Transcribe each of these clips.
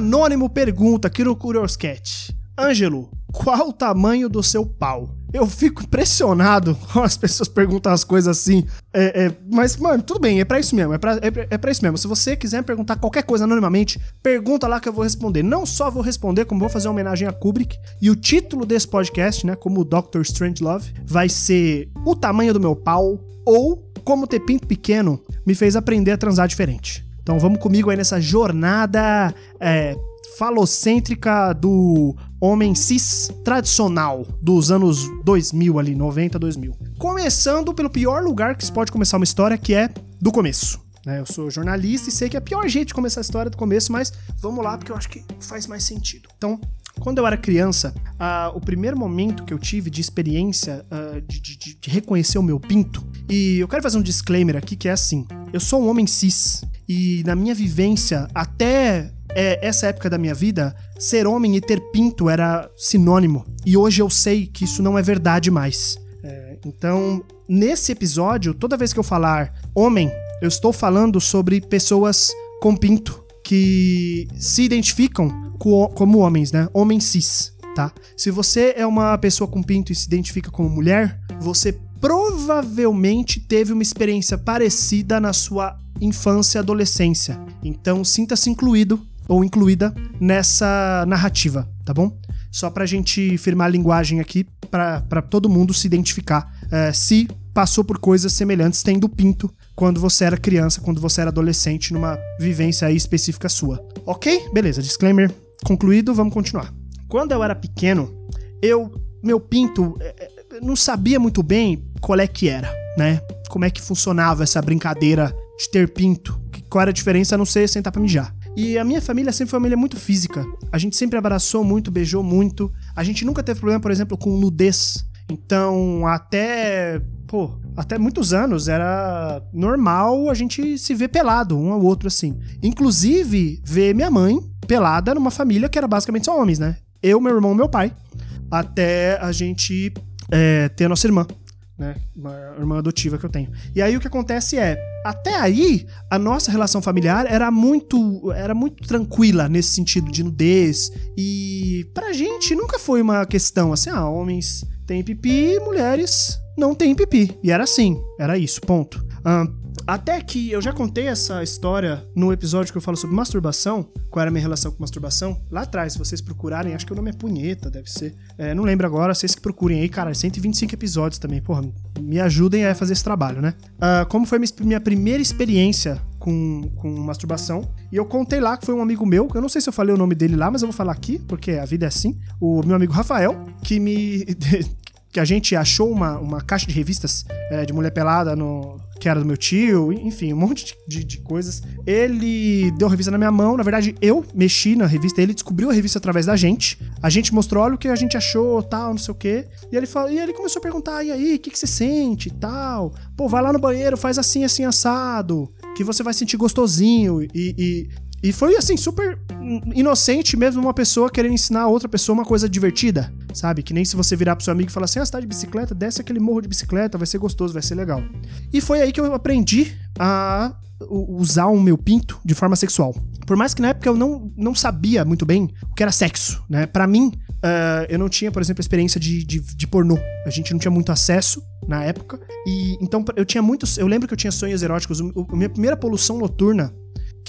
anônimo pergunta aqui no Curious Cat. Ângelo, qual o tamanho do seu pau? Eu fico impressionado quando as pessoas perguntam as coisas assim. É, é, mas, mano, tudo bem, é pra isso mesmo. É pra, é, é pra isso mesmo. Se você quiser perguntar qualquer coisa anonimamente, pergunta lá que eu vou responder. Não só vou responder, como vou fazer uma homenagem a Kubrick. E o título desse podcast, né, como Doctor Strangelove, vai ser O Tamanho do Meu Pau ou Como Ter Pinto Pequeno Me Fez Aprender a Transar Diferente. Então vamos comigo aí nessa jornada é, falocêntrica do homem cis tradicional dos anos 2000 ali, 90, 2000. Começando pelo pior lugar que se pode começar uma história, que é do começo. Né? Eu sou jornalista e sei que é pior jeito de começar a história do começo, mas vamos lá porque eu acho que faz mais sentido. Então, quando eu era criança, uh, o primeiro momento que eu tive de experiência uh, de, de, de, reconhecer o meu pinto, e eu quero fazer um disclaimer aqui que é assim: eu sou um homem cis, e na minha vivência, até é, essa época da minha vida, ser homem e ter pinto era sinônimo. E hoje eu sei que isso não é verdade mais. É, então, nesse episódio, toda vez que eu falar homem, eu estou falando sobre pessoas com pinto que se identificam co como homens, né? Homem cis, tá? Se você é uma pessoa com pinto e se identifica como mulher, você provavelmente teve uma experiência parecida na sua infância e adolescência. Então, sinta-se incluído ou incluída nessa narrativa, tá bom? Só pra gente firmar a linguagem aqui, para todo mundo se identificar é, se passou por coisas semelhantes tendo pinto quando você era criança, quando você era adolescente, numa vivência aí específica sua. Ok? Beleza, disclaimer concluído, vamos continuar. Quando eu era pequeno, eu, meu pinto, é, é, não sabia muito bem qual é que era, né? Como é que funcionava essa brincadeira de ter pinto, qual era a diferença a não ser sentar pra mijar. E a minha família sempre foi uma família muito física. A gente sempre abraçou muito, beijou muito. A gente nunca teve problema, por exemplo, com nudez. Então, até, pô, até muitos anos era normal a gente se ver pelado, um ao outro assim. Inclusive, ver minha mãe pelada numa família que era basicamente só homens, né? Eu, meu irmão, meu pai. Até a gente é, ter a nossa irmã né? Uma irmã adotiva que eu tenho. E aí o que acontece é, até aí a nossa relação familiar era muito era muito tranquila nesse sentido de nudez e pra gente nunca foi uma questão assim, ah, homens têm pipi, mulheres não têm pipi. E era assim, era isso, ponto. Um, até que eu já contei essa história no episódio que eu falo sobre masturbação, qual era a minha relação com masturbação. Lá atrás, se vocês procurarem, acho que o nome é Punheta, deve ser. É, não lembro agora, vocês que procurem aí, cara, 125 episódios também. Porra, me ajudem a fazer esse trabalho, né? Uh, como foi minha primeira experiência com, com masturbação. E eu contei lá que foi um amigo meu, eu não sei se eu falei o nome dele lá, mas eu vou falar aqui, porque a vida é assim. O meu amigo Rafael, que me. que a gente achou uma, uma caixa de revistas é, de mulher pelada no, que era do meu tio, enfim, um monte de, de, coisas. Ele deu a revista na minha mão, na verdade eu mexi na revista, ele descobriu a revista através da gente. A gente mostrou, olha o que a gente achou, tal, não sei o quê. E ele, falou, e ele começou a perguntar, e aí, o que, que você sente, tal? Pô, vai lá no banheiro, faz assim, assim, assado, que você vai sentir gostosinho. E, e, e foi, assim, super inocente mesmo uma pessoa querendo ensinar a outra pessoa uma coisa divertida, sabe? Que nem se você virar pro seu amigo e falar assim, ah, você tá de bicicleta, desce aquele morro de bicicleta, vai ser gostoso, vai ser legal. E foi aí que eu aprendi a usar o meu pinto de forma sexual. Por mais que na época eu não, não sabia muito bem o que era sexo, né? Para mim, uh, eu não tinha, por exemplo, experiência de, de, de, pornô. A gente não tinha muito acesso na época. E então eu tinha muitos. Eu lembro que eu tinha sonhos eróticos. a minha primeira poluição noturna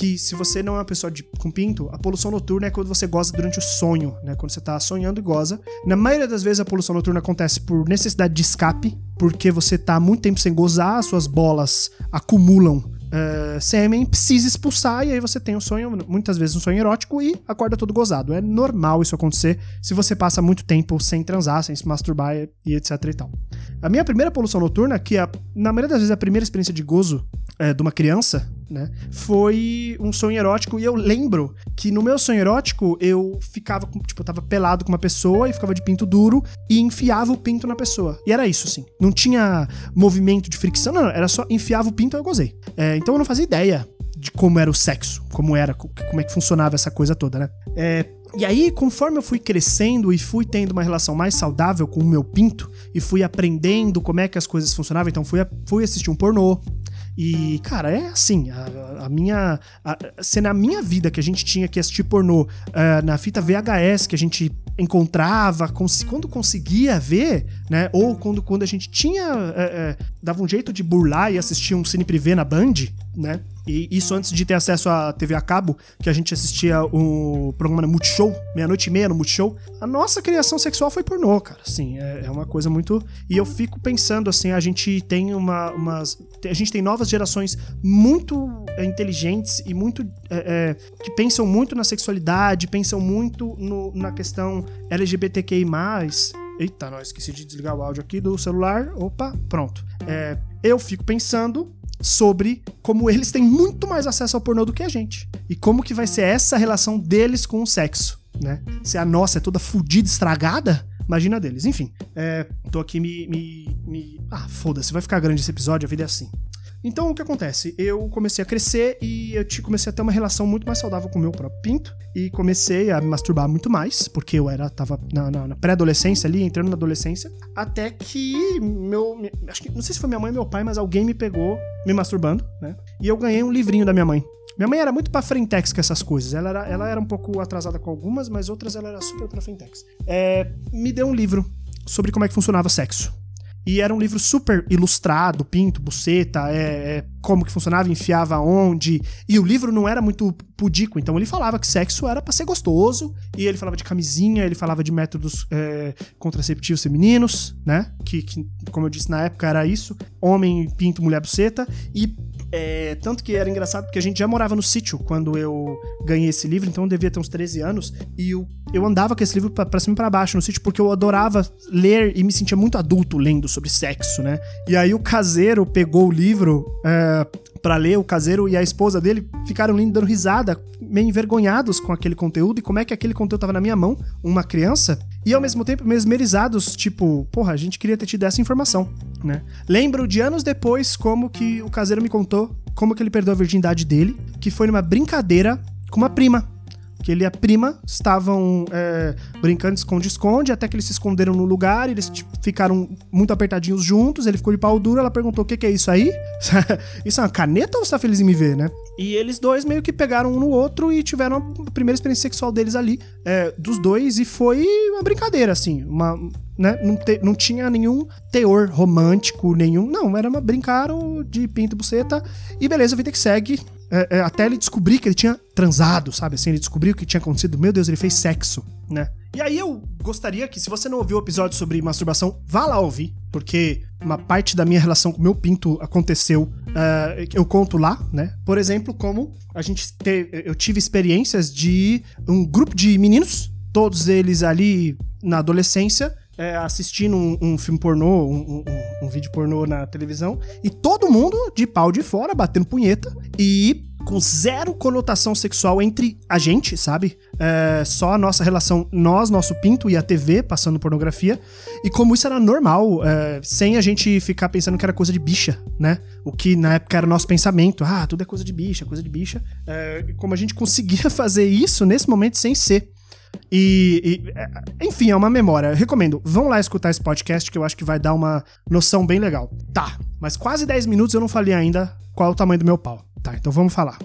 que se você não é uma pessoa de, com pinto, a poluição noturna é quando você goza durante o sonho, né? Quando você tá sonhando e goza. Na maioria das vezes a poluição noturna acontece por necessidade de escape, porque você tá muito tempo sem gozar, suas bolas acumulam uh, sêmen, precisa expulsar, e aí você tem um sonho, muitas vezes um sonho erótico, e acorda todo gozado. É normal isso acontecer se você passa muito tempo sem transar, sem se masturbar e etc e tal. A minha primeira poluição noturna, que é, na maioria das vezes é a primeira experiência de gozo é, de uma criança, né? Foi um sonho erótico e eu lembro que no meu sonho erótico eu ficava, tipo, eu tava pelado com uma pessoa e ficava de pinto duro e enfiava o pinto na pessoa. E era isso, assim. Não tinha movimento de fricção, não, era só enfiava o pinto e eu gozei. É, então eu não fazia ideia de como era o sexo, como era, como é que funcionava essa coisa toda, né? É, e aí, conforme eu fui crescendo e fui tendo uma relação mais saudável com o meu pinto, e fui aprendendo como é que as coisas funcionavam, então fui, fui assistir um pornô, E, cara, é assim, a, a minha. A, se na minha vida que a gente tinha que assistir pornô uh, na fita VHS, que a gente encontrava, cons quando conseguia ver, né? Ou quando, quando a gente tinha. É, é, dava um jeito de burlar e assistir um cine privê na Band, né? E isso antes de ter acesso à TV a cabo, que a gente assistia o programa Multishow, meia-noite e meia no Multishow. A nossa criação sexual foi pornô, cara. Assim, é, uma coisa muito. E eu fico pensando, assim, a gente tem uma. Umas... A gente tem novas gerações muito é, inteligentes e muito. É, é, que pensam muito na sexualidade, pensam muito no, na questão LGBTQI. Eita, não, esqueci de desligar o áudio aqui do celular. Opa, pronto. É, eu fico pensando sobre como eles têm muito mais acesso ao pornô do que a gente. E como que vai ser essa relação deles com o sexo, né? Se a nossa é toda fodida, estragada, imagina deles. Enfim, é, tô aqui me. me, me... Ah, foda-se, vai ficar grande esse episódio, a vida é assim. Então o que acontece? Eu comecei a crescer e eu comecei a ter uma relação muito mais saudável com o meu próprio pinto e comecei a me masturbar muito mais, porque eu era tava na, na, na pré-adolescência ali, entrando na adolescência, até que meu, acho que não sei se foi minha mãe ou meu pai, mas alguém me pegou me masturbando, né? E eu ganhei um livrinho da minha mãe. Minha mãe era muito pra frentex com essas coisas. Ela era, ela era um pouco atrasada com algumas, mas outras ela era super pra frentex. É, me deu um livro sobre como é que funcionava sexo. E era um livro super ilustrado, pinto, buceta, é, é, como que funcionava, enfiava onde. E o livro não era muito pudico, então ele falava que sexo era para ser gostoso. E ele falava de camisinha, ele falava de métodos é, contraceptivos femininos, né? Que, que, como eu disse na época, era isso: homem, pinto, mulher, buceta. E é, tanto que era engraçado porque a gente já morava no sítio quando eu ganhei esse livro, então eu devia ter uns 13 anos. E eu, eu andava com esse livro pra, pra cima e pra baixo no sítio porque eu adorava ler e me sentia muito adulto lendo sobre sexo, né? E aí o caseiro pegou o livro é, para ler, o caseiro e a esposa dele ficaram lendo, dando risada, meio envergonhados com aquele conteúdo e como é que aquele conteúdo tava na minha mão, uma criança, e ao mesmo tempo mesmerizados, tipo, porra, a gente queria ter tido essa informação, né? Lembro de anos depois como que o caseiro me contou como que ele perdeu a virgindade dele, que foi numa brincadeira com uma prima que ele e a prima estavam é, brincando de esconde-esconde, até que eles se esconderam no lugar, eles tipo, ficaram muito apertadinhos juntos, ele ficou de pau duro, ela perguntou, o que, que é isso aí? isso é uma caneta ou você tá feliz em me ver, né? E eles dois meio que pegaram um no outro e tiveram a primeira experiência sexual deles ali, é, dos dois, e foi uma brincadeira, assim, uma... Né? Não, te, não tinha nenhum teor romântico, nenhum. Não, era uma brincaram de pinto e buceta. E beleza, vida que segue é, é, até ele descobrir que ele tinha transado, sabe? Assim, ele descobriu o que tinha acontecido. Meu Deus, ele fez sexo, né? E aí eu gostaria que, se você não ouviu o episódio sobre masturbação, vá lá ouvir, porque uma parte da minha relação com o meu pinto aconteceu, uh, eu conto lá, né? Por exemplo, como a gente te, eu tive experiências de um grupo de meninos, todos eles ali na adolescência, é, assistindo um, um, filme pornô, um, um, um, vídeo pornô na televisão, e todo mundo de pau de fora, batendo punheta, e com zero conotação sexual entre a gente, sabe? É, só a nossa relação, nós, nosso pinto e a TV passando pornografia. E como isso era normal, é, sem a gente ficar pensando que era coisa de bicha, né? O que na época era nosso pensamento. Ah, tudo é coisa de bicha, coisa de bicha. É, como a gente conseguia fazer isso nesse momento sem ser. E, e, é, enfim, é uma memória. Eu recomendo. Vão lá escutar esse podcast que eu acho que vai dar uma noção bem legal. Tá, mas quase 10 minutos eu não falei ainda qual é o tamanho do meu pau. Tá, então vamos falar.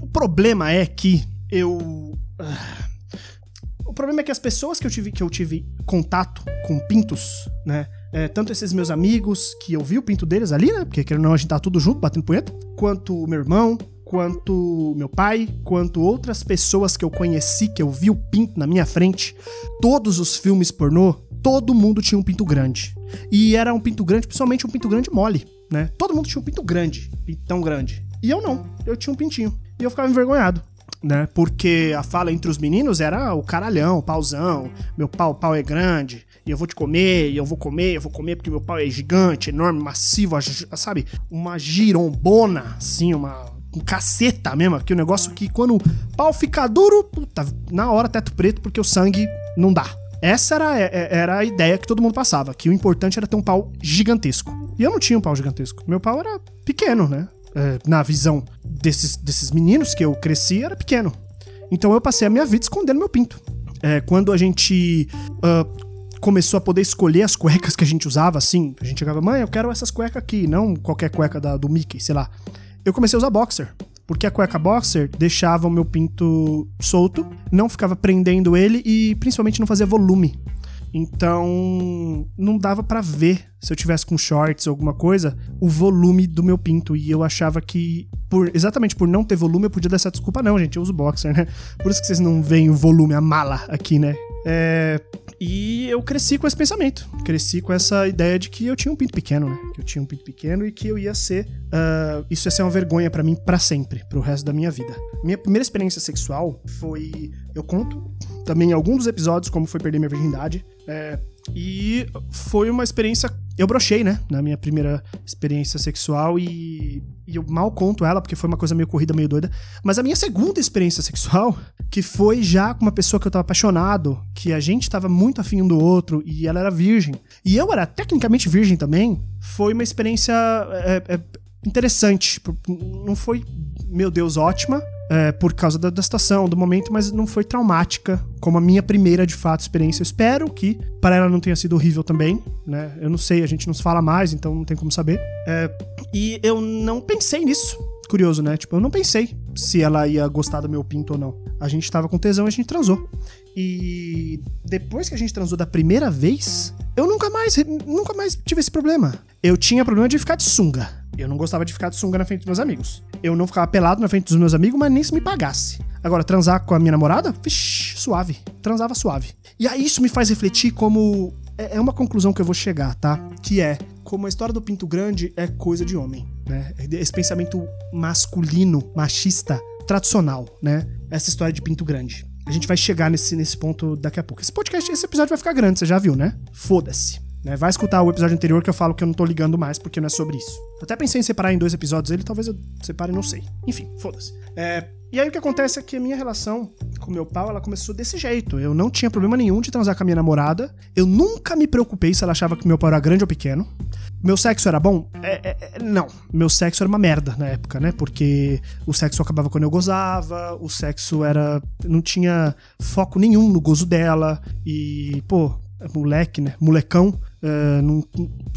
O problema é que eu. Ah, o problema é que as pessoas que eu tive, que eu tive contato com pintos, né? É, tanto esses meus amigos, que eu vi o pinto deles ali, né? Porque querendo não, a gente tá tudo junto, batendo punheta. Quanto meu irmão, quanto meu pai, quanto outras pessoas que eu conheci, que eu vi o pinto na minha frente, todos os filmes pornô, todo mundo tinha um pinto grande. E era um pinto grande, principalmente um pinto grande mole, né? Todo mundo tinha um pinto grande, pintão grande. E eu não, eu tinha um pintinho. E eu ficava envergonhado. Né? Porque a fala entre os meninos era o caralhão, o pauzão, meu pau, pau é grande, e eu vou te comer, e eu vou comer, eu vou comer porque meu pau é gigante, enorme, massivo, sabe? Uma girombona, assim, uma com caceta mesmo, que o negócio que quando o pau fica duro, puta, na hora teto preto, porque o sangue não dá. Essa era, é, é, era a ideia que todo mundo passava, que o importante era ter um pau gigantesco. E eu não tinha um pau gigantesco. Meu pau era pequeno, né? É, na visão desses, desses meninos que eu cresci, era pequeno. Então eu passei a minha vida escondendo meu pinto. É, quando a gente uh, começou a poder escolher as cuecas que a gente usava, assim. A gente chegava, mãe, eu quero essas cuecas aqui, não qualquer cueca da, do Mickey, sei lá. Eu comecei a usar boxer. Porque a cueca boxer deixava o meu pinto solto, não ficava prendendo ele e principalmente não fazia volume. Então, não dava para ver se eu tivesse com shorts ou alguma coisa, o volume do meu pinto. E eu achava que, por exatamente por não ter volume, eu podia dar essa desculpa. Não, gente, eu uso boxer, né? Por isso que vocês não veem o volume, a mala aqui, né? É, e eu cresci com esse pensamento. Cresci com essa ideia de que eu tinha um pinto pequeno, né? Que eu tinha um pinto pequeno e que eu ia ser. Uh, isso ia ser uma vergonha para mim para sempre, pro resto da minha vida. Minha primeira experiência sexual foi. Eu conto também em algum dos episódios como foi perder minha virgindade. É, e foi uma experiência. Eu brochei, né? Na minha primeira experiência sexual e, e, eu mal conto ela, porque foi uma coisa meio corrida, meio doida. Mas a minha segunda experiência sexual, que foi já com uma pessoa que eu tava apaixonado, que a gente tava muito afim um do outro e ela era virgem. E eu era tecnicamente virgem também, foi uma experiência é, é, interessante. Não foi, meu Deus, ótima, é, por causa da, da situação, do momento, mas não foi traumática, como a minha primeira, de fato, experiência. Eu espero que para ela não tenha sido horrível também, né? Eu não sei, a gente não se fala mais, então não tem como saber. É, e eu não pensei nisso. Curioso, né? Tipo, eu não pensei se ela ia gostar do meu pinto ou não. A gente tava com tesão e a gente transou. E depois que a gente transou da primeira vez, eu nunca mais, nunca mais tive esse problema. Eu tinha problema de ficar de sunga. Eu não gostava de ficar de sunga na frente dos meus amigos. Eu não ficava pelado na frente dos meus amigos, mas nem se me pagasse. Agora, transar com a minha namorada? Vixi, suave. Transava suave. E aí isso me faz refletir como. É, é uma conclusão que eu vou chegar, tá? Que é como a história do pinto grande é coisa de homem, né? Esse pensamento masculino, machista, tradicional, né? Essa história de pinto grande. A gente vai chegar nesse, nesse ponto daqui a pouco. Esse podcast, esse episódio vai ficar grande, você já viu, né? Foda-se. Né? Vai escutar o episódio anterior que eu falo que eu não tô ligando mais porque não é sobre isso. Até pensei em separar em dois episódios ele, talvez eu separe, não sei. Enfim, foda-se. É, e aí o que acontece é que a minha relação com meu pau, ela começou desse jeito. Eu não tinha problema nenhum de transar com a minha namorada. Eu nunca me preocupei se ela achava que meu pau era grande ou pequeno. Meu sexo era bom? É, é, é, não. Meu sexo era uma merda na época, né? Porque o sexo acabava quando eu gozava, o sexo era. não tinha foco nenhum no gozo dela. E, pô, moleque, né? Molecão. Uh,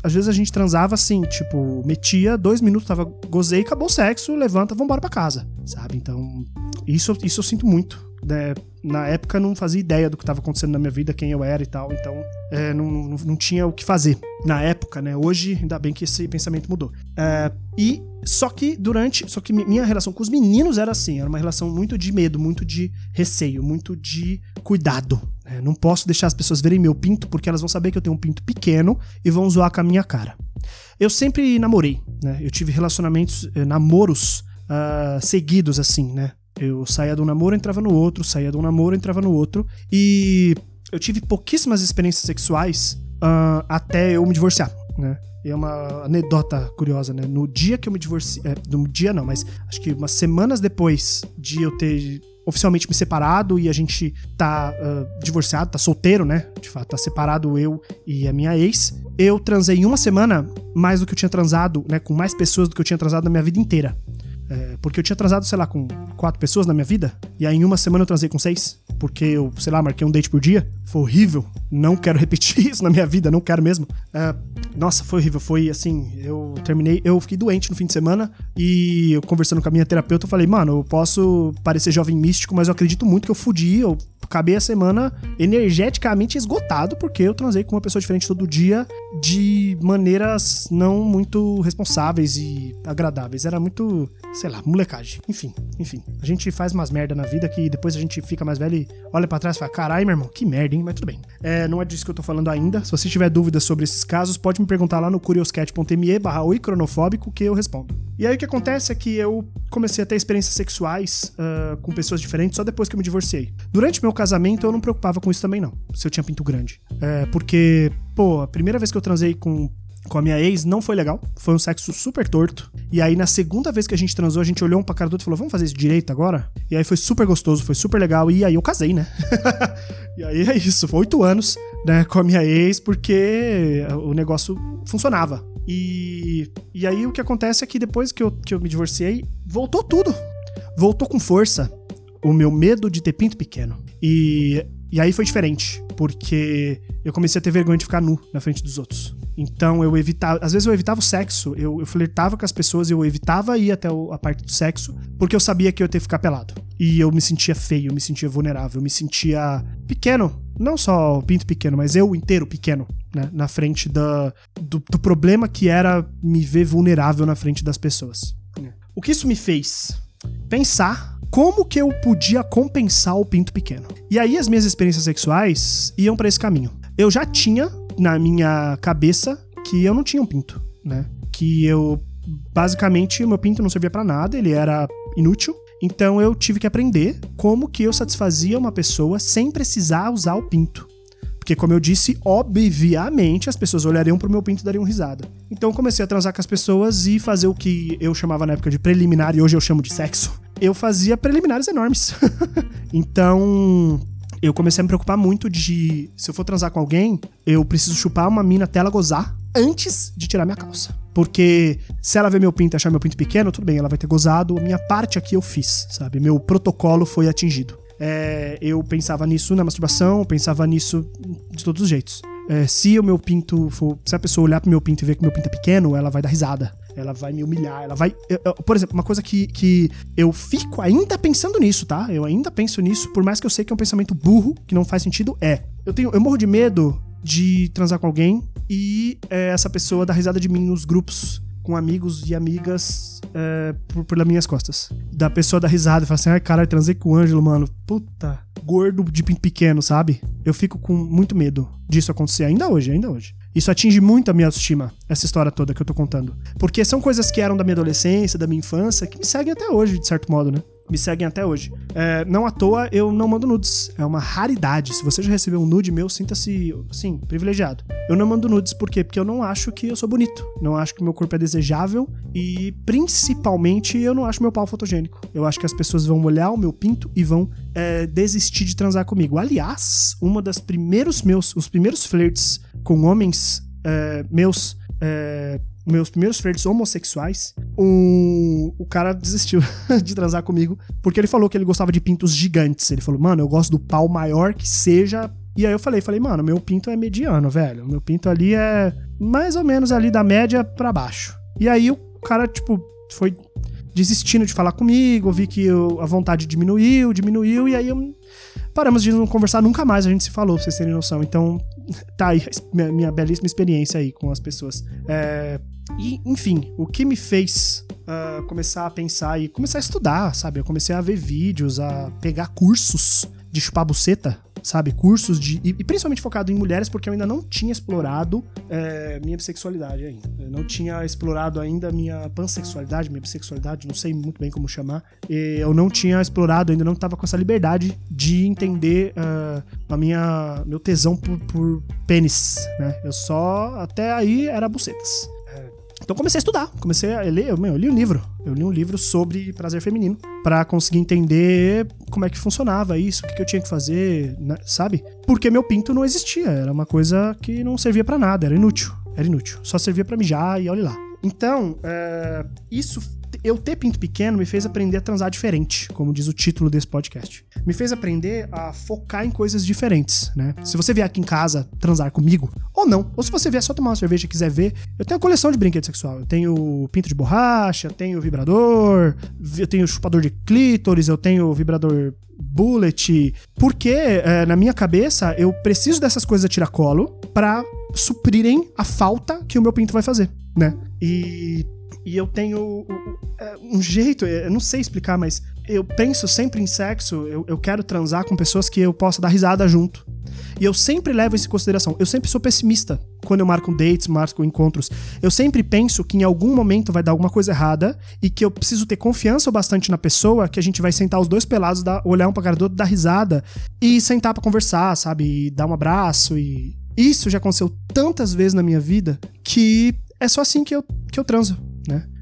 às vezes a gente transava assim, tipo, metia, dois minutos, tava, gozei, acabou o sexo, levanta, vambora pra casa, sabe? Então, isso, isso eu sinto muito. Né? Na época não fazia ideia do que estava acontecendo na minha vida, quem eu era e tal, então é, não, não, não, tinha o que fazer na época, né? Hoje, ainda bem que esse pensamento mudou. É, e só que durante. Só que minha relação com os meninos era assim, era uma relação muito de medo, muito de receio, muito de cuidado. Né? Não posso deixar as pessoas verem meu pinto, porque elas vão saber que eu tenho um pinto pequeno e vão zoar com a minha cara. Eu sempre namorei, né? Eu tive relacionamentos, eh, namoros uh, seguidos, assim, né? Eu saía de um namoro, entrava no outro, saía de um namoro, entrava no outro. E eu tive pouquíssimas experiências sexuais uh, até eu me divorciar, né? É uma anedota curiosa, né? No dia que eu me divorciei. É, no dia não, mas acho que umas semanas depois de eu ter oficialmente me separado e a gente tá uh, divorciado, tá solteiro, né? De fato, tá separado eu e a minha ex. Eu transei em uma semana mais do que eu tinha transado, né? Com mais pessoas do que eu tinha transado na minha vida inteira. É, porque eu tinha transado, sei lá, com quatro pessoas na minha vida, e aí em uma semana eu transei com seis, porque eu, sei lá, marquei um date por dia. Foi horrível. Não quero repetir isso na minha vida, não quero mesmo. É, nossa, foi horrível. Foi assim, eu terminei, eu fiquei doente no fim de semana, e eu conversando com a minha terapeuta, eu falei, mano, eu posso parecer jovem místico, mas eu acredito muito que eu fudi, eu acabei a semana energeticamente esgotado, porque eu transei com uma pessoa diferente todo dia de maneiras não muito responsáveis e agradáveis. Era muito, sei lá, molecagem. Enfim, enfim. A gente faz umas merda na vida que depois a gente fica mais velho e olha para trás e fala: caralho, meu irmão, que merda, hein? Mas tudo bem. É, não é disso que eu tô falando ainda. Se você tiver dúvidas sobre esses casos, pode me perguntar lá no curioscat.me barra cronofóbico que eu respondo. E aí o que acontece é que eu comecei a ter experiências sexuais uh, com pessoas diferentes só depois que eu me divorciei. Durante meu casamento eu não me preocupava com isso também não, se eu tinha pinto grande. É, porque, pô, a primeira vez que eu transei com com a minha ex não foi legal. Foi um sexo super torto. E aí, na segunda vez que a gente transou, a gente olhou um pra cara do outro e falou: Vamos fazer isso direito agora? E aí foi super gostoso, foi super legal. E aí eu casei, né? e aí é isso. Foi oito anos, né, com a minha ex, porque o negócio funcionava. E, e aí o que acontece é que depois que eu, que eu me divorciei, voltou tudo. Voltou com força o meu medo de ter pinto pequeno. E, e aí foi diferente. Porque eu comecei a ter vergonha de ficar nu na frente dos outros. Então eu evitava, às vezes eu evitava o sexo, eu, eu flertava com as pessoas, eu evitava ir até o, a parte do sexo, porque eu sabia que eu ia ter que ficar pelado. E eu me sentia feio, eu me sentia vulnerável, eu me sentia pequeno. Não só o pinto pequeno, mas eu inteiro pequeno, né? Na frente da, do, do problema que era me ver vulnerável na frente das pessoas. O que isso me fez? Pensar como que eu podia compensar o pinto pequeno. E aí as minhas experiências sexuais iam para esse caminho. Eu já tinha na minha cabeça que eu não tinha um pinto, né? Que eu basicamente meu pinto não servia para nada, ele era inútil. Então eu tive que aprender como que eu satisfazia uma pessoa sem precisar usar o pinto. Porque, como eu disse, obviamente as pessoas olhariam pro meu pinto e dariam risada. Então eu comecei a transar com as pessoas e fazer o que eu chamava na época de preliminar e hoje eu chamo de sexo. Eu fazia preliminares enormes. então, eu comecei a me preocupar muito de se eu for transar com alguém, eu preciso chupar uma mina até ela gozar antes de tirar minha calça. Porque se ela ver meu pinto e achar meu pinto pequeno, tudo bem, ela vai ter gozado. Minha parte aqui eu fiz, sabe? Meu protocolo foi atingido. É, eu pensava nisso na masturbação, pensava nisso de todos os jeitos. É, se o meu pinto for. Se a pessoa olhar pro meu pinto e ver que meu pinto é pequeno, ela vai dar risada ela vai me humilhar, ela vai. Eu, eu, por exemplo, uma coisa que, que eu fico ainda pensando nisso, tá? Eu ainda penso nisso, por mais que eu sei que é um pensamento burro, que não faz sentido, é. Eu tenho. Eu morro de medo de transar com alguém e é, essa pessoa dar risada de mim nos grupos com amigos e amigas é, por, pelas minhas costas. Da pessoa dar risada e falar assim: ai, caralho, transei com o Ângelo, mano. Puta, gordo de pinto pequeno, sabe? Eu fico com muito medo disso acontecer ainda hoje, ainda hoje. Isso atinge muito a minha autoestima, essa história toda que eu tô contando. Porque são coisas que eram da minha adolescência, da minha infância, que me seguem até hoje, de certo modo, né? Me seguem até hoje. É, não à toa eu não mando nudes. É uma raridade. Se você já recebeu um nude meu, sinta-se, assim, privilegiado. Eu não mando nudes por quê? Porque eu não acho que eu sou bonito. Não acho que meu corpo é desejável. E principalmente eu não acho meu pau fotogênico. Eu acho que as pessoas vão olhar o meu pinto e vão é, desistir de transar comigo. Aliás, uma das primeiros meus, os primeiros flirts com homens é, meus. É, meus primeiros flertes homossexuais, um, o cara desistiu de transar comigo porque ele falou que ele gostava de pintos gigantes. Ele falou, mano, eu gosto do pau maior que seja. E aí eu falei, falei, mano, meu pinto é mediano, velho. Meu pinto ali é mais ou menos ali da média para baixo. E aí o cara, tipo, foi desistindo de falar comigo, vi que eu, a vontade diminuiu, diminuiu, e aí eu, paramos de não conversar, nunca mais a gente se falou, pra vocês terem noção. Então, tá aí minha, minha belíssima experiência aí com as pessoas. É, e, enfim, o que me fez uh, começar a pensar e começar a estudar, sabe? Eu comecei a ver vídeos, a pegar cursos de chupar buceta, sabe? Cursos de. E, e, principalmente focado em mulheres, porque eu ainda não tinha explorado é, minha bissexualidade ainda. Eu não tinha explorado ainda minha pansexualidade, minha bissexualidade, não sei muito bem como chamar. E eu não tinha explorado, ainda não estava com essa liberdade de entender uh, a minha, meu tesão por, por pênis, né? Eu só. Até aí era bucetas. Então comecei a estudar, comecei a ler, eu, meu, eu li um livro. Eu li um livro sobre prazer feminino para conseguir entender como é que funcionava isso, o que, que eu tinha que fazer, né, sabe? Porque meu pinto não existia, era uma coisa que não servia para nada, era inútil, era inútil. Só servia para mijar e olha lá. Então, é, isso eu ter pinto pequeno me fez aprender a transar diferente, como diz o título desse podcast. Me fez aprender a focar em coisas diferentes, né? Se você vier aqui em casa transar comigo, ou não, ou se você vier só tomar uma cerveja e quiser ver, eu tenho uma coleção de brinquedos sexual. Eu tenho pinto de borracha, eu tenho vibrador, eu tenho chupador de clítoris, eu tenho vibrador bullet, porque é, na minha cabeça eu preciso dessas coisas a tiracolo para suprirem a falta que o meu pinto vai fazer, né? E e eu tenho é, um jeito, eu não sei explicar, mas eu penso sempre em sexo, eu, eu quero transar com pessoas que eu possa dar risada junto. E eu sempre levo isso em consideração. Eu sempre sou pessimista quando eu marco dates, marco encontros. Eu sempre penso que em algum momento vai dar alguma coisa errada e que eu preciso ter confiança bastante na pessoa que a gente vai sentar os dois pelados, dar, olhar um pra cara do outro, dar risada e sentar para conversar, sabe? E dar um abraço e. Isso já aconteceu tantas vezes na minha vida que é só assim que eu, que eu transo?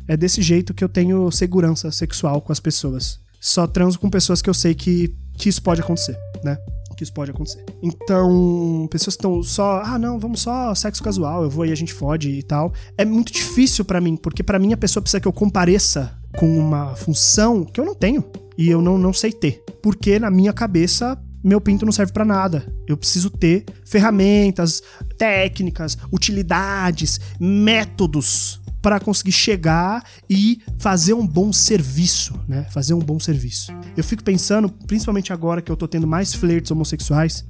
É desse jeito que eu tenho segurança sexual com as pessoas. Só transo com pessoas que eu sei que, que isso pode acontecer, né? Que isso pode acontecer. Então, pessoas que estão só, ah, não, vamos só sexo casual, eu vou e a gente fode e tal. É muito difícil para mim, porque para mim a pessoa precisa que eu compareça com uma função que eu não tenho e eu não, não sei ter. Porque na minha cabeça meu pinto não serve para nada. Eu preciso ter ferramentas, técnicas, utilidades, métodos para conseguir chegar e fazer um bom serviço, né? Fazer um bom serviço. Eu fico pensando, principalmente agora que eu tô tendo mais flertes homossexuais,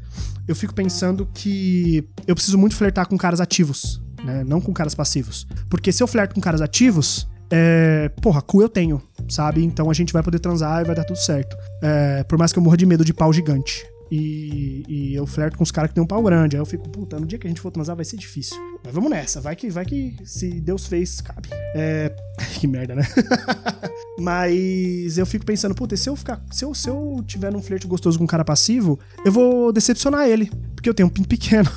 eu fico pensando que eu preciso muito flertar com caras ativos, né? Não com caras passivos. Porque se eu flerto com caras ativos, é, porra, cu eu tenho, sabe? Então a gente vai poder transar e vai dar tudo certo. É, por mais que eu morra de medo de pau gigante. E, e, eu flerto com os caras que tem um pau grande. Aí eu fico, puta, no dia que a gente for transar vai ser difícil. Mas vamos nessa, vai que, vai que se Deus fez, cabe. É. que merda, né? Mas eu fico pensando, puta, se eu ficar. Se eu, se eu tiver num flerte gostoso com um cara passivo, eu vou decepcionar ele. Porque eu tenho um pinto pequeno.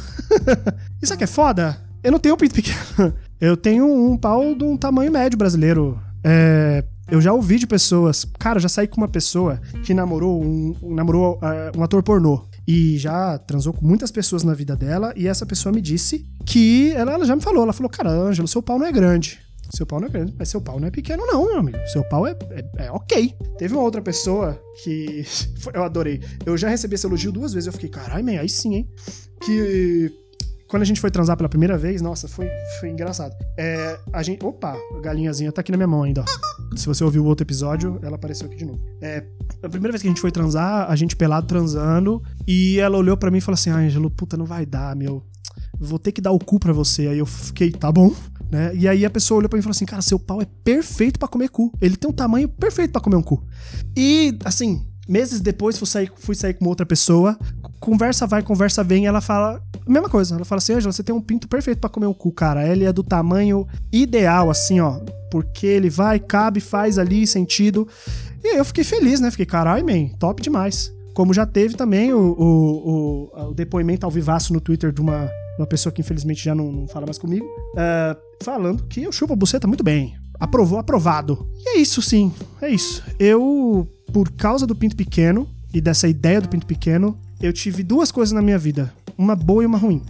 Isso aqui é foda? Eu não tenho um pinto pequeno. Eu tenho um pau de um tamanho médio brasileiro. É. Eu já ouvi de pessoas. Cara, já saí com uma pessoa que namorou um, namorou, uh, um ator pornô. E já transou com muitas pessoas na vida dela. E essa pessoa me disse que. Ela, ela já me falou. Ela falou: Cara, Ângelo, seu pau não é grande. Seu pau não é grande, mas seu pau não é pequeno, não, meu amigo. Seu pau é, é, é ok. Teve uma outra pessoa que. eu adorei. Eu já recebi esse elogio duas vezes. Eu fiquei, caralho, man, aí sim, hein? Que quando a gente foi transar pela primeira vez, nossa, foi, foi engraçado. É, a gente. Opa, a galinhazinha tá aqui na minha mão ainda, ó. Se você ouviu o outro episódio, ela apareceu aqui de novo. É, a primeira vez que a gente foi transar, a gente pelado transando, e ela olhou para mim e falou assim: Ângelo, puta, não vai dar, meu. Vou ter que dar o cu pra você. Aí eu fiquei, tá bom. Né? E aí a pessoa olhou pra mim e falou assim: Cara, seu pau é perfeito para comer cu. Ele tem um tamanho perfeito para comer um cu. E, assim, meses depois fui sair, fui sair com outra pessoa. Conversa vai, conversa vem. ela fala: Mesma coisa, ela fala assim: Angela, você tem um pinto perfeito para comer um cu, cara. Ele é do tamanho ideal, assim, ó. Porque ele vai, cabe, faz ali sentido. E eu fiquei feliz, né? Fiquei, caralho, man, top demais. Como já teve também o, o, o, o depoimento ao vivaço no Twitter de uma, uma pessoa que infelizmente já não, não fala mais comigo, uh, falando que eu chupo a buceta muito bem. Aprovou, aprovado. E é isso, sim. É isso. Eu, por causa do pinto pequeno e dessa ideia do pinto pequeno, eu tive duas coisas na minha vida uma boa e uma ruim.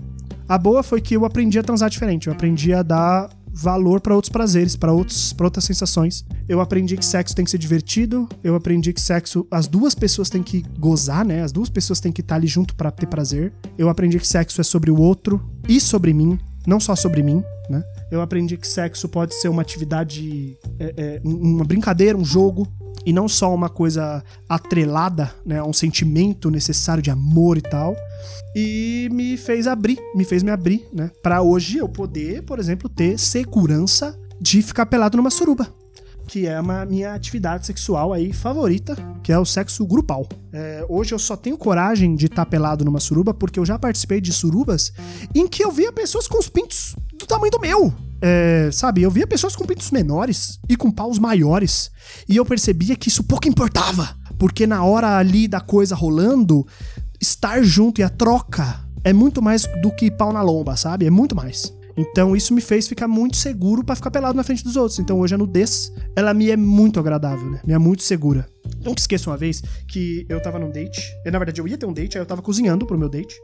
A boa foi que eu aprendi a transar diferente, eu aprendi a dar valor para outros prazeres, para outros, pra outras sensações. Eu aprendi que sexo tem que ser divertido, eu aprendi que sexo as duas pessoas têm que gozar, né? As duas pessoas têm que estar ali junto para ter prazer. Eu aprendi que sexo é sobre o outro e sobre mim, não só sobre mim, né? Eu aprendi que sexo pode ser uma atividade, é, é, uma brincadeira, um jogo, e não só uma coisa atrelada, né, um sentimento necessário de amor e tal. E me fez abrir, me fez me abrir, né, para hoje eu poder, por exemplo, ter segurança de ficar pelado numa suruba, que é uma minha atividade sexual aí favorita, que é o sexo grupal. É, hoje eu só tenho coragem de estar tá pelado numa suruba porque eu já participei de surubas em que eu via pessoas com os pintos do tamanho do meu. É, sabe, eu via pessoas com pintos menores e com paus maiores. E eu percebia que isso pouco importava. Porque na hora ali da coisa rolando, estar junto e a troca é muito mais do que pau na lomba, sabe? É muito mais. Então isso me fez ficar muito seguro para ficar pelado na frente dos outros. Então hoje a nudez, ela me é muito agradável, né? Me é muito segura. Nunca esqueço uma vez que eu tava num date. Eu, na verdade, eu ia ter um date, aí eu tava cozinhando pro meu date.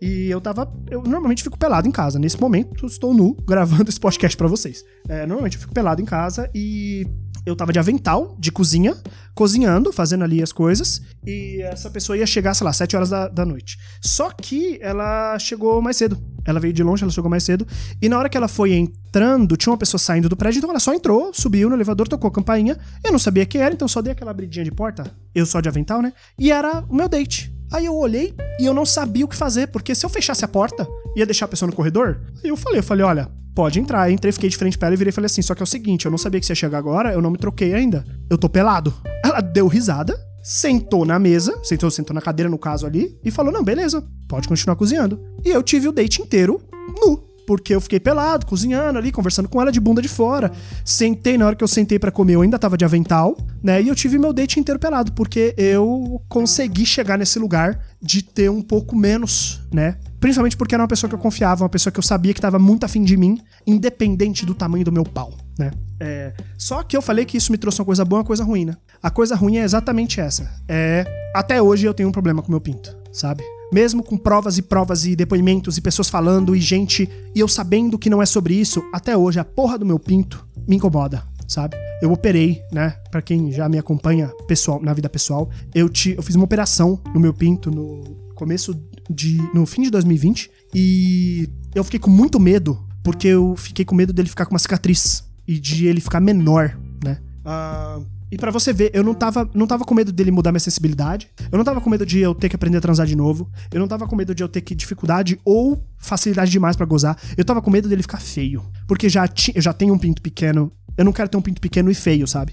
E eu tava. Eu normalmente fico pelado em casa. Nesse momento, estou nu gravando esse podcast para vocês. É, normalmente eu fico pelado em casa e eu tava de avental, de cozinha, cozinhando, fazendo ali as coisas, e essa pessoa ia chegar, sei lá, 7 horas da, da noite. Só que ela chegou mais cedo. Ela veio de longe, ela chegou mais cedo. E na hora que ela foi entrando, tinha uma pessoa saindo do prédio, então ela só entrou, subiu no elevador, tocou a campainha. Eu não sabia quem era, então só dei aquela abridinha de porta. Eu só de avental, né? E era o meu date. Aí eu olhei e eu não sabia o que fazer, porque se eu fechasse a porta, ia deixar a pessoa no corredor. Aí eu falei, eu falei, olha, pode entrar. Eu entrei, fiquei de frente pra ela e virei e falei assim: só que é o seguinte, eu não sabia que você ia chegar agora, eu não me troquei ainda. Eu tô pelado. Ela deu risada, sentou na mesa, sentou, sentou na cadeira, no caso ali, e falou: não, beleza, pode continuar cozinhando. E eu tive o date inteiro nu porque eu fiquei pelado, cozinhando ali, conversando com ela de bunda de fora. Sentei, na hora que eu sentei para comer, eu ainda tava de avental, né? E eu tive meu date inteiro pelado, porque eu consegui chegar nesse lugar de ter um pouco menos, né? Principalmente porque era uma pessoa que eu confiava, uma pessoa que eu sabia que tava muito afim de mim, independente do tamanho do meu pau, né? É, só que eu falei que isso me trouxe uma coisa boa e uma coisa ruim, né? A coisa ruim é exatamente essa. É. Até hoje eu tenho um problema com meu pinto, sabe? Mesmo com provas e provas e depoimentos e pessoas falando e gente, e eu sabendo que não é sobre isso, até hoje a porra do meu pinto me incomoda. sabe? Eu operei, né? Pra quem já me acompanha pessoal, na vida pessoal, eu, te, eu fiz uma operação no meu pinto no começo de. no fim de 2020 e eu fiquei com muito medo, porque eu fiquei com medo dele ficar com uma cicatriz e de ele ficar menor, né? Uh e para você ver, eu não tava, não tava com medo dele mudar minha sensibilidade. Eu não tava com medo de eu ter que aprender a transar de novo. Eu não tava com medo de eu ter que dificuldade ou facilidade demais para gozar. Eu tava com medo dele ficar feio. Porque já ti, eu já tenho um pinto pequeno. Eu não quero ter um pinto pequeno e feio, sabe?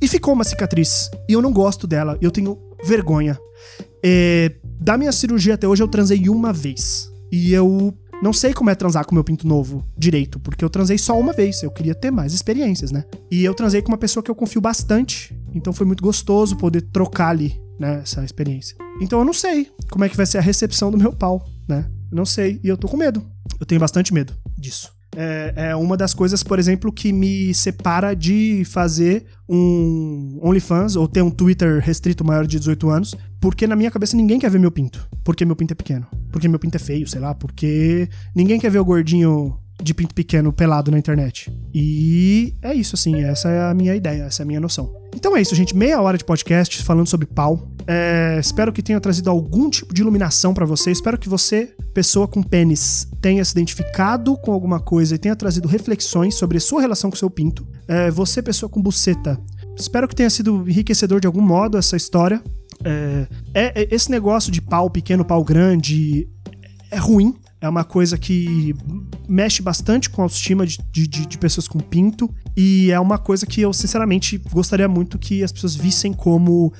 E ficou uma cicatriz. E eu não gosto dela. Eu tenho vergonha. É, da minha cirurgia até hoje eu transei uma vez. E eu não sei como é transar com meu pinto novo direito, porque eu transei só uma vez. Eu queria ter mais experiências, né? E eu transei com uma pessoa que eu confio bastante. Então foi muito gostoso poder trocar ali, né, essa experiência. Então eu não sei como é que vai ser a recepção do meu pau, né? Eu não sei. E eu tô com medo. Eu tenho bastante medo disso é, é, uma das coisas, por exemplo, que me separa de fazer um OnlyFans ou ter um Twitter restrito maior de 18 anos, porque na minha cabeça ninguém quer ver meu pinto. Porque meu pinto é pequeno. Porque meu pinto é feio, sei lá. Porque ninguém quer ver o gordinho de pinto pequeno pelado na internet. E é isso, assim, essa é a minha ideia, essa é a minha noção. Então é isso, gente. Meia hora de podcast falando sobre pau. É, espero que tenha trazido algum tipo de iluminação para você. Espero que você, pessoa com pênis, tenha se identificado com alguma coisa e tenha trazido reflexões sobre a sua relação com seu pinto. É, você, pessoa com buceta, espero que tenha sido enriquecedor de algum modo essa história. É, é, é esse negócio de pau pequeno, pau grande é ruim. É uma coisa que mexe bastante com a autoestima de, de, de, pessoas com pinto. E é uma coisa que eu, sinceramente, gostaria muito que as pessoas vissem como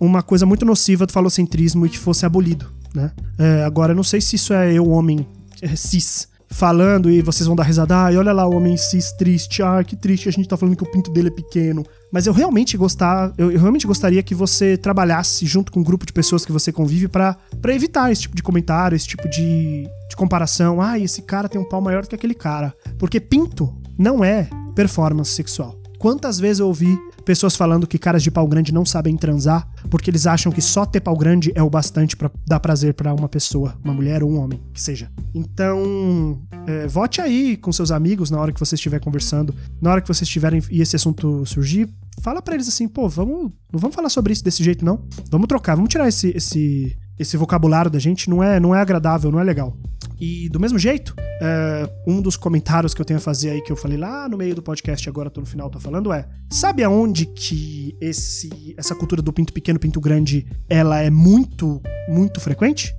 uma coisa muito nociva do falocentrismo e que fosse abolido, né? É, agora, eu não sei se isso é eu, homem é, cis, falando e vocês vão dar risada. Ai, olha lá o homem cis triste. Ah, que triste, a gente tá falando que o pinto dele é pequeno. Mas eu realmente gostar, eu, eu realmente gostaria que você trabalhasse junto com um grupo de pessoas que você convive para evitar esse tipo de comentário, esse tipo de, de comparação. Ah, esse cara tem um pau maior do que aquele cara. Porque pinto não é performance sexual. Quantas vezes eu ouvi pessoas falando que caras de pau grande não sabem transar porque eles acham que só ter pau grande é o bastante para dar prazer para uma pessoa, uma mulher ou um homem, que seja. Então, é, vote aí com seus amigos na hora que você estiver conversando, na hora que vocês estiverem e esse assunto surgir, fala para eles assim, pô, vamos, não vamos falar sobre isso desse jeito não. Vamos trocar, vamos tirar esse esse esse vocabulário da gente, não é não é agradável, não é legal. E do mesmo jeito, é, um dos comentários que eu tenho a fazer aí, que eu falei lá no meio do podcast, agora tô no final, tô falando, é: sabe aonde que esse, essa cultura do pinto pequeno, pinto grande, ela é muito, muito frequente?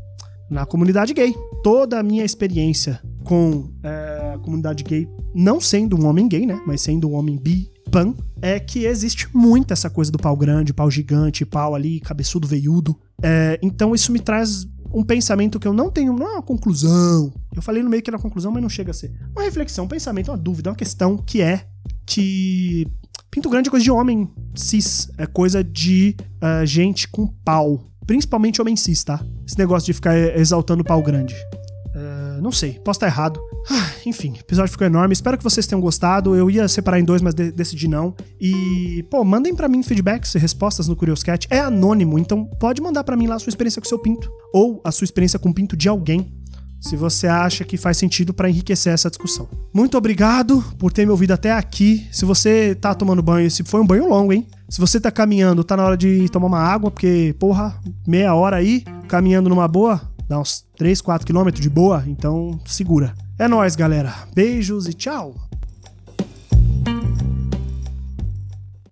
Na comunidade gay. Toda a minha experiência com é, a comunidade gay, não sendo um homem gay, né? Mas sendo um homem bi, pan, é que existe muito essa coisa do pau grande, pau gigante, pau ali, cabeçudo, veiudo. É, então isso me traz um pensamento que eu não tenho, não é uma conclusão. Eu falei no meio que era uma conclusão, mas não chega a ser. Uma reflexão, um pensamento, uma dúvida, uma questão que é que pinto grande é coisa de homem cis, é coisa de uh, gente com pau. Principalmente homem cis, tá? Esse negócio de ficar exaltando pau grande. Não sei, posso estar errado. Ah, enfim, o episódio ficou enorme. Espero que vocês tenham gostado. Eu ia separar em dois, mas de decidi não. E, pô, mandem para mim feedbacks e respostas no Curioscat. É anônimo, então pode mandar para mim lá a sua experiência com o seu pinto. Ou a sua experiência com o pinto de alguém. Se você acha que faz sentido para enriquecer essa discussão. Muito obrigado por ter me ouvido até aqui. Se você tá tomando banho, se foi um banho longo, hein? Se você tá caminhando, tá na hora de tomar uma água, porque, porra, meia hora aí, caminhando numa boa, dá uns 3, 4 quilômetros de boa, então segura. É nóis, galera. Beijos e tchau!